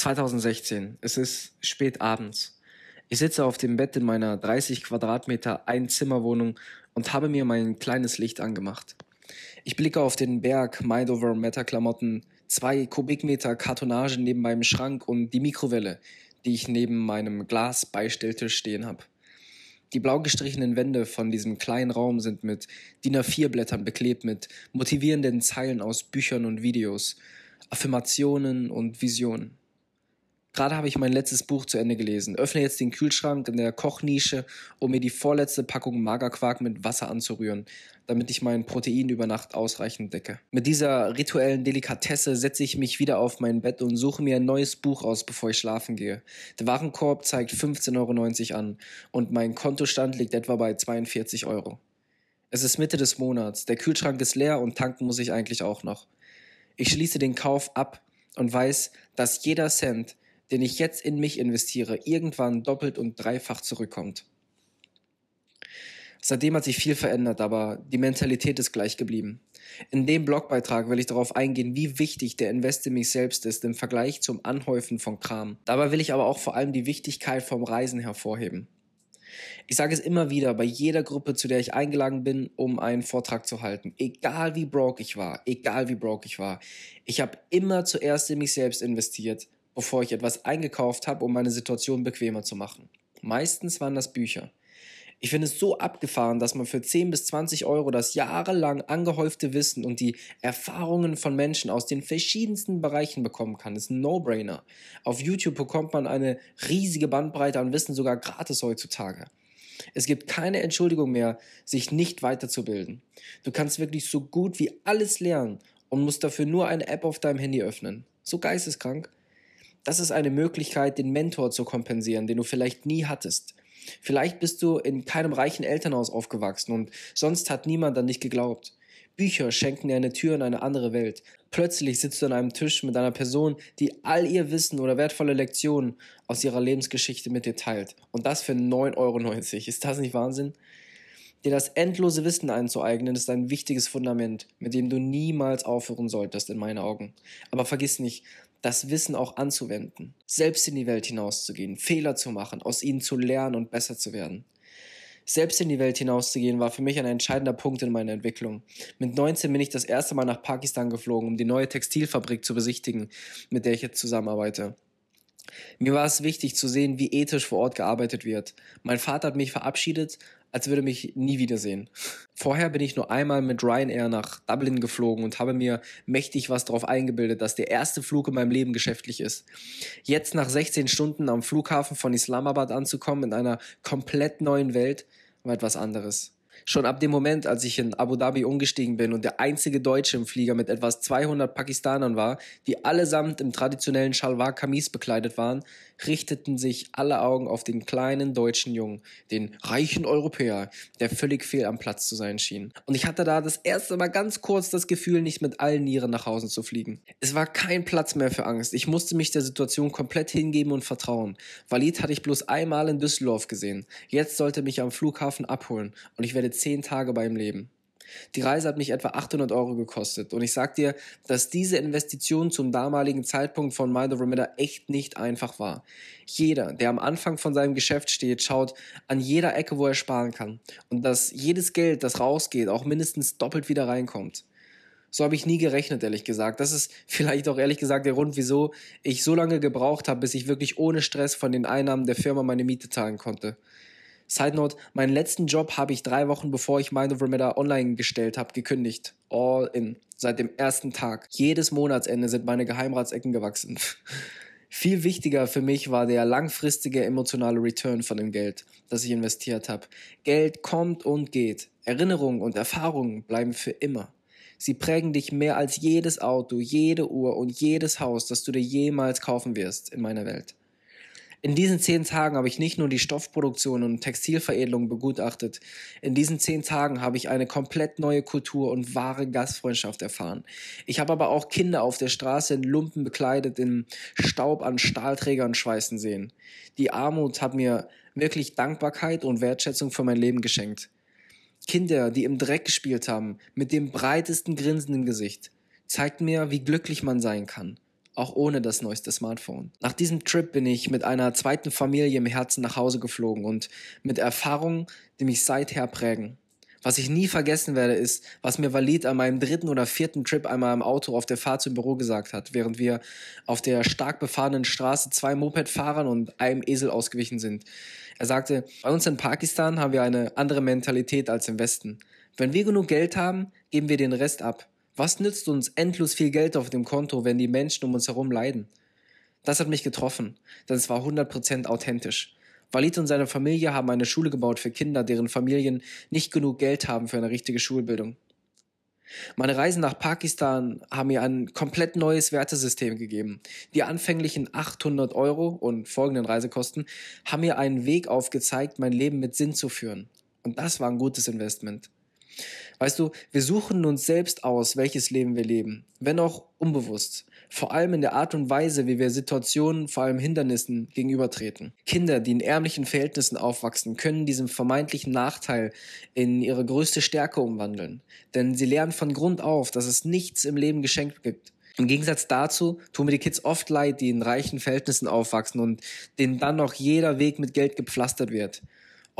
2016. Es ist spät abends. Ich sitze auf dem Bett in meiner 30 Quadratmeter Einzimmerwohnung und habe mir mein kleines Licht angemacht. Ich blicke auf den Berg Midover Meta-Klamotten, zwei Kubikmeter Kartonage neben meinem Schrank und die Mikrowelle, die ich neben meinem Glas-Beistelltisch stehen habe. Die blau gestrichenen Wände von diesem kleinen Raum sind mit DIN A4-Blättern beklebt mit motivierenden Zeilen aus Büchern und Videos, Affirmationen und Visionen. Gerade habe ich mein letztes Buch zu Ende gelesen, öffne jetzt den Kühlschrank in der Kochnische, um mir die vorletzte Packung Magerquark mit Wasser anzurühren, damit ich mein Protein über Nacht ausreichend decke. Mit dieser rituellen Delikatesse setze ich mich wieder auf mein Bett und suche mir ein neues Buch aus, bevor ich schlafen gehe. Der Warenkorb zeigt 15,90 Euro an und mein Kontostand liegt etwa bei 42 Euro. Es ist Mitte des Monats, der Kühlschrank ist leer und tanken muss ich eigentlich auch noch. Ich schließe den Kauf ab und weiß, dass jeder Cent, den ich jetzt in mich investiere, irgendwann doppelt und dreifach zurückkommt. Seitdem hat sich viel verändert, aber die Mentalität ist gleich geblieben. In dem Blogbeitrag will ich darauf eingehen, wie wichtig der Invest in mich selbst ist im Vergleich zum Anhäufen von Kram. Dabei will ich aber auch vor allem die Wichtigkeit vom Reisen hervorheben. Ich sage es immer wieder bei jeder Gruppe, zu der ich eingeladen bin, um einen Vortrag zu halten. Egal wie broke ich war, egal wie broke ich war. Ich habe immer zuerst in mich selbst investiert, bevor ich etwas eingekauft habe, um meine Situation bequemer zu machen. Meistens waren das Bücher. Ich finde es so abgefahren, dass man für 10 bis 20 Euro das jahrelang angehäufte Wissen und die Erfahrungen von Menschen aus den verschiedensten Bereichen bekommen kann. Das ist ein No-Brainer. Auf YouTube bekommt man eine riesige Bandbreite an Wissen sogar gratis heutzutage. Es gibt keine Entschuldigung mehr, sich nicht weiterzubilden. Du kannst wirklich so gut wie alles lernen und musst dafür nur eine App auf deinem Handy öffnen. So geisteskrank. Das ist eine Möglichkeit, den Mentor zu kompensieren, den du vielleicht nie hattest. Vielleicht bist du in keinem reichen Elternhaus aufgewachsen und sonst hat niemand an dich geglaubt. Bücher schenken dir eine Tür in eine andere Welt. Plötzlich sitzt du an einem Tisch mit einer Person, die all ihr Wissen oder wertvolle Lektionen aus ihrer Lebensgeschichte mit dir teilt. Und das für 9,90 Euro. Ist das nicht Wahnsinn? Dir das endlose Wissen einzueignen, ist ein wichtiges Fundament, mit dem du niemals aufhören solltest, in meinen Augen. Aber vergiss nicht, das Wissen auch anzuwenden, selbst in die Welt hinauszugehen, Fehler zu machen, aus ihnen zu lernen und besser zu werden. Selbst in die Welt hinauszugehen war für mich ein entscheidender Punkt in meiner Entwicklung. Mit 19 bin ich das erste Mal nach Pakistan geflogen, um die neue Textilfabrik zu besichtigen, mit der ich jetzt zusammenarbeite. Mir war es wichtig zu sehen, wie ethisch vor Ort gearbeitet wird. Mein Vater hat mich verabschiedet als würde mich nie wiedersehen. Vorher bin ich nur einmal mit Ryanair nach Dublin geflogen und habe mir mächtig was darauf eingebildet, dass der erste Flug in meinem Leben geschäftlich ist. Jetzt nach 16 Stunden am Flughafen von Islamabad anzukommen in einer komplett neuen Welt war etwas anderes. Schon ab dem Moment, als ich in Abu Dhabi umgestiegen bin und der einzige Deutsche im Flieger mit etwas 200 Pakistanern war, die allesamt im traditionellen Shalwar Kamis bekleidet waren, richteten sich alle Augen auf den kleinen deutschen Jungen, den reichen Europäer, der völlig fehl am Platz zu sein schien. Und ich hatte da das erste Mal ganz kurz das Gefühl, nicht mit allen Nieren nach Hause zu fliegen. Es war kein Platz mehr für Angst. Ich musste mich der Situation komplett hingeben und vertrauen. Walid hatte ich bloß einmal in Düsseldorf gesehen. Jetzt sollte mich am Flughafen abholen und ich werde zehn Tage bei ihm leben. Die Reise hat mich etwa 800 Euro gekostet und ich sag dir, dass diese Investition zum damaligen Zeitpunkt von Mind Over Matter echt nicht einfach war. Jeder, der am Anfang von seinem Geschäft steht, schaut an jeder Ecke, wo er sparen kann und dass jedes Geld, das rausgeht, auch mindestens doppelt wieder reinkommt. So habe ich nie gerechnet, ehrlich gesagt. Das ist vielleicht auch ehrlich gesagt der Grund, wieso ich so lange gebraucht habe, bis ich wirklich ohne Stress von den Einnahmen der Firma meine Miete zahlen konnte. Side Note, meinen letzten Job habe ich drei Wochen bevor ich Mind Over Matter online gestellt habe, gekündigt. All in. Seit dem ersten Tag. Jedes Monatsende sind meine Geheimratsecken gewachsen. Viel wichtiger für mich war der langfristige emotionale Return von dem Geld, das ich investiert habe. Geld kommt und geht. Erinnerungen und Erfahrungen bleiben für immer. Sie prägen dich mehr als jedes Auto, jede Uhr und jedes Haus, das du dir jemals kaufen wirst in meiner Welt. In diesen zehn Tagen habe ich nicht nur die Stoffproduktion und Textilveredelung begutachtet. In diesen zehn Tagen habe ich eine komplett neue Kultur und wahre Gastfreundschaft erfahren. Ich habe aber auch Kinder auf der Straße in Lumpen bekleidet, in Staub an Stahlträgern schweißen sehen. Die Armut hat mir wirklich Dankbarkeit und Wertschätzung für mein Leben geschenkt. Kinder, die im Dreck gespielt haben, mit dem breitesten Grinsen im Gesicht, zeigt mir, wie glücklich man sein kann. Auch ohne das neueste Smartphone. Nach diesem Trip bin ich mit einer zweiten Familie im Herzen nach Hause geflogen und mit Erfahrungen, die mich seither prägen. Was ich nie vergessen werde, ist, was mir Walid an meinem dritten oder vierten Trip einmal im Auto auf der Fahrt zum Büro gesagt hat, während wir auf der stark befahrenen Straße zwei Mopedfahrern und einem Esel ausgewichen sind. Er sagte, bei uns in Pakistan haben wir eine andere Mentalität als im Westen. Wenn wir genug Geld haben, geben wir den Rest ab. Was nützt uns endlos viel Geld auf dem Konto, wenn die Menschen um uns herum leiden? Das hat mich getroffen, denn es war 100% authentisch. Walid und seine Familie haben eine Schule gebaut für Kinder, deren Familien nicht genug Geld haben für eine richtige Schulbildung. Meine Reisen nach Pakistan haben mir ein komplett neues Wertesystem gegeben. Die anfänglichen 800 Euro und folgenden Reisekosten haben mir einen Weg aufgezeigt, mein Leben mit Sinn zu führen. Und das war ein gutes Investment. Weißt du, wir suchen uns selbst aus, welches Leben wir leben, wenn auch unbewusst. Vor allem in der Art und Weise, wie wir Situationen, vor allem Hindernissen gegenübertreten. Kinder, die in ärmlichen Verhältnissen aufwachsen, können diesen vermeintlichen Nachteil in ihre größte Stärke umwandeln. Denn sie lernen von Grund auf, dass es nichts im Leben geschenkt gibt. Im Gegensatz dazu tun mir die Kids oft leid, die in reichen Verhältnissen aufwachsen und denen dann noch jeder Weg mit Geld gepflastert wird.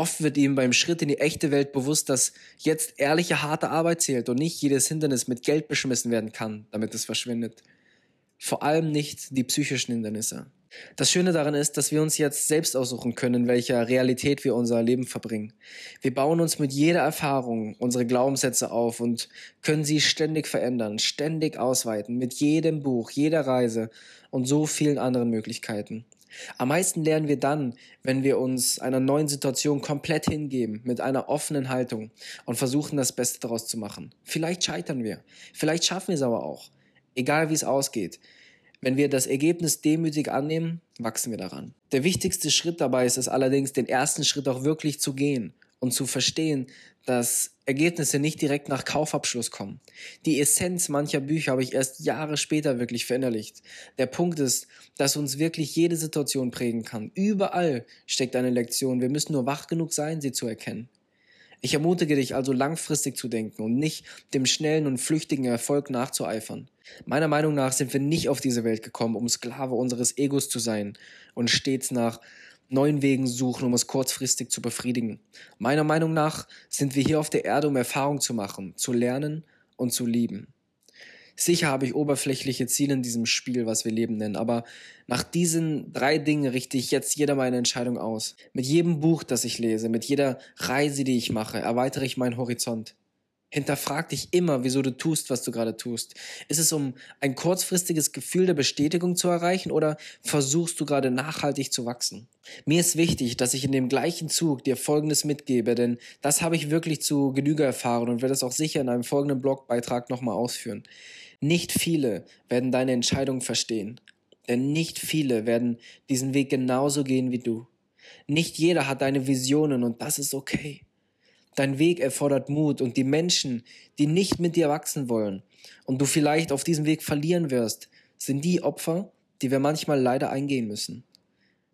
Oft wird ihm beim Schritt in die echte Welt bewusst, dass jetzt ehrliche, harte Arbeit zählt und nicht jedes Hindernis mit Geld beschmissen werden kann, damit es verschwindet. Vor allem nicht die psychischen Hindernisse. Das Schöne daran ist, dass wir uns jetzt selbst aussuchen können, in welcher Realität wir unser Leben verbringen. Wir bauen uns mit jeder Erfahrung unsere Glaubenssätze auf und können sie ständig verändern, ständig ausweiten, mit jedem Buch, jeder Reise und so vielen anderen Möglichkeiten. Am meisten lernen wir dann, wenn wir uns einer neuen Situation komplett hingeben, mit einer offenen Haltung und versuchen, das Beste daraus zu machen. Vielleicht scheitern wir, vielleicht schaffen wir es aber auch. Egal wie es ausgeht. Wenn wir das Ergebnis demütig annehmen, wachsen wir daran. Der wichtigste Schritt dabei ist es allerdings, den ersten Schritt auch wirklich zu gehen und zu verstehen, dass Ergebnisse nicht direkt nach Kaufabschluss kommen. Die Essenz mancher Bücher habe ich erst Jahre später wirklich verinnerlicht. Der Punkt ist, dass uns wirklich jede Situation prägen kann. Überall steckt eine Lektion. Wir müssen nur wach genug sein, sie zu erkennen. Ich ermutige dich also langfristig zu denken und nicht dem schnellen und flüchtigen Erfolg nachzueifern. Meiner Meinung nach sind wir nicht auf diese Welt gekommen, um Sklave unseres Egos zu sein und stets nach neuen Wegen suchen, um es kurzfristig zu befriedigen. Meiner Meinung nach sind wir hier auf der Erde, um Erfahrung zu machen, zu lernen und zu lieben. Sicher habe ich oberflächliche Ziele in diesem Spiel, was wir Leben nennen, aber nach diesen drei Dingen richte ich jetzt jeder meine Entscheidung aus. Mit jedem Buch, das ich lese, mit jeder Reise, die ich mache, erweitere ich meinen Horizont. Hinterfrag dich immer, wieso du tust, was du gerade tust. Ist es um ein kurzfristiges Gefühl der Bestätigung zu erreichen oder versuchst du gerade nachhaltig zu wachsen? Mir ist wichtig, dass ich in dem gleichen Zug dir Folgendes mitgebe, denn das habe ich wirklich zu Genüge erfahren und werde es auch sicher in einem folgenden Blogbeitrag nochmal ausführen. Nicht viele werden deine Entscheidung verstehen, denn nicht viele werden diesen Weg genauso gehen wie du. Nicht jeder hat deine Visionen und das ist okay. Dein Weg erfordert Mut und die Menschen, die nicht mit dir wachsen wollen und du vielleicht auf diesem Weg verlieren wirst, sind die Opfer, die wir manchmal leider eingehen müssen.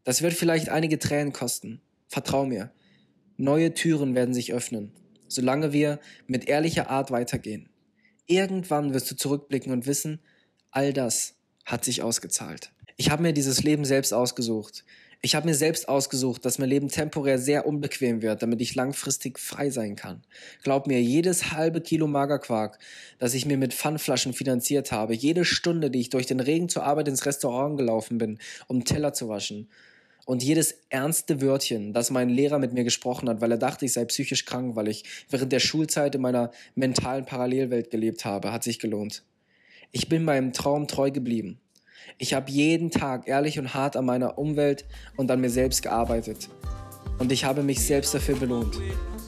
Das wird vielleicht einige Tränen kosten. Vertrau mir. Neue Türen werden sich öffnen, solange wir mit ehrlicher Art weitergehen. Irgendwann wirst du zurückblicken und wissen, all das hat sich ausgezahlt. Ich habe mir dieses Leben selbst ausgesucht. Ich habe mir selbst ausgesucht, dass mein Leben temporär sehr unbequem wird, damit ich langfristig frei sein kann. Glaub mir, jedes halbe Kilo Magerquark, das ich mir mit Pfannflaschen finanziert habe, jede Stunde, die ich durch den Regen zur Arbeit ins Restaurant gelaufen bin, um Teller zu waschen, und jedes ernste Wörtchen, das mein Lehrer mit mir gesprochen hat, weil er dachte, ich sei psychisch krank, weil ich während der Schulzeit in meiner mentalen Parallelwelt gelebt habe, hat sich gelohnt. Ich bin meinem Traum treu geblieben. Ich habe jeden Tag ehrlich und hart an meiner Umwelt und an mir selbst gearbeitet. Und ich habe mich selbst dafür belohnt.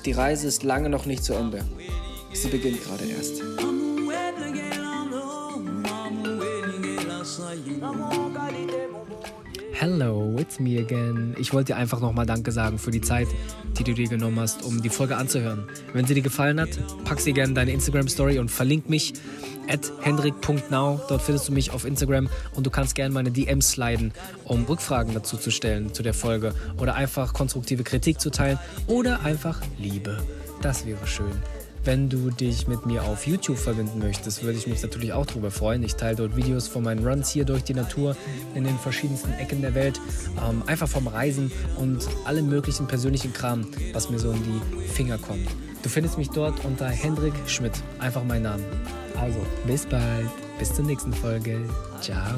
Die Reise ist lange noch nicht zu Ende. Sie beginnt gerade erst. Hello, it's me again. Ich wollte dir einfach nochmal Danke sagen für die Zeit, die du dir genommen hast, um die Folge anzuhören. Wenn sie dir gefallen hat, pack sie gerne in deine Instagram-Story und verlink mich at hendrik.now. Dort findest du mich auf Instagram und du kannst gerne meine DMs sliden, um Rückfragen dazu zu stellen zu der Folge oder einfach konstruktive Kritik zu teilen oder einfach Liebe. Das wäre schön. Wenn du dich mit mir auf YouTube verbinden möchtest, würde ich mich natürlich auch darüber freuen. Ich teile dort Videos von meinen Runs hier durch die Natur in den verschiedensten Ecken der Welt. Ähm, einfach vom Reisen und allem möglichen persönlichen Kram, was mir so in die Finger kommt. Du findest mich dort unter Hendrik Schmidt. Einfach mein Name. Also, bis bald. Bis zur nächsten Folge. Ciao.